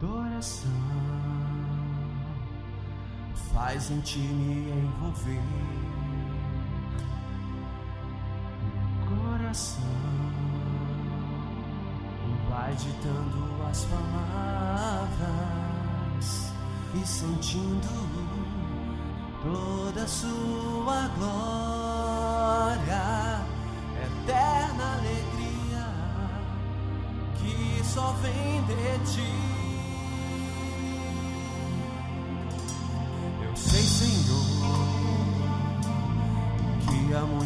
coração faz em ti me envolver. Coração vai ditando as palavras e sentindo toda sua glória, eterna alegria que só vem de ti.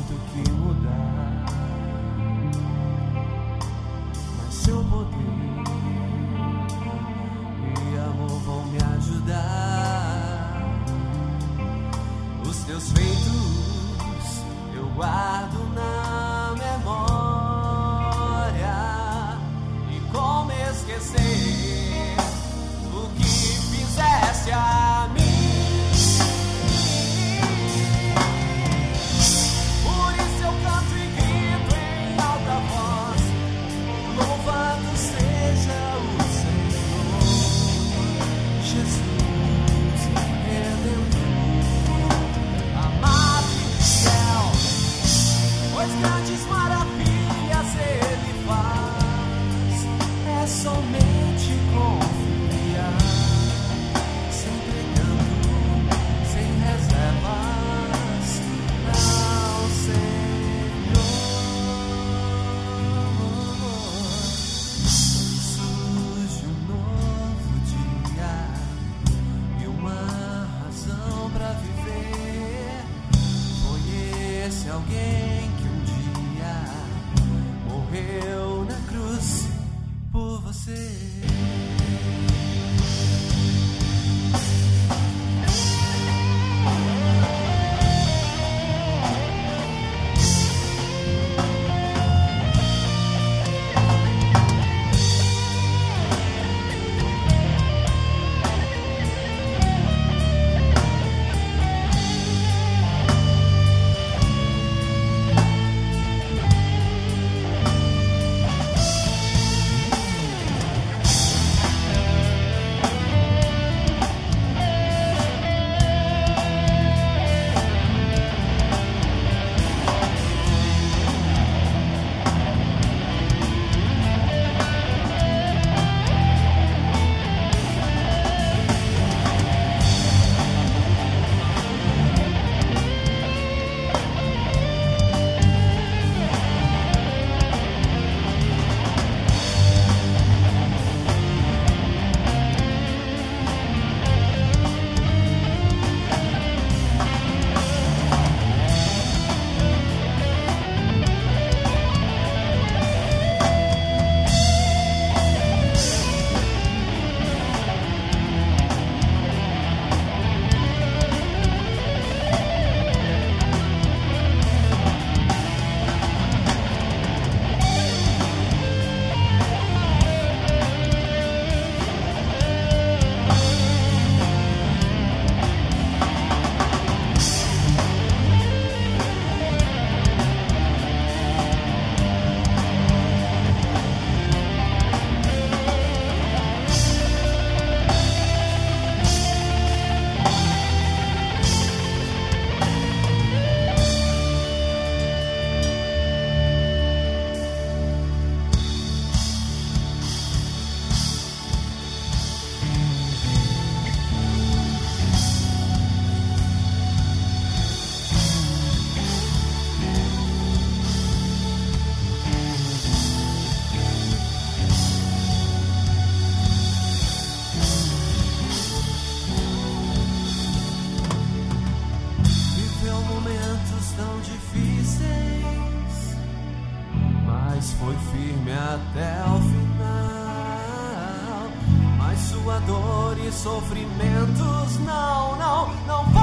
Muito que mudar, mas seu poder e amor vão me ajudar. Os teus feitos eu guardo pois grandes maravilhas Ele faz. É somente confiar, se entregando sem reservas ao Senhor. Surge um novo dia e uma razão pra viver. Esse alguém foi firme até o final. Mas sua dor e sofrimentos não, não, não.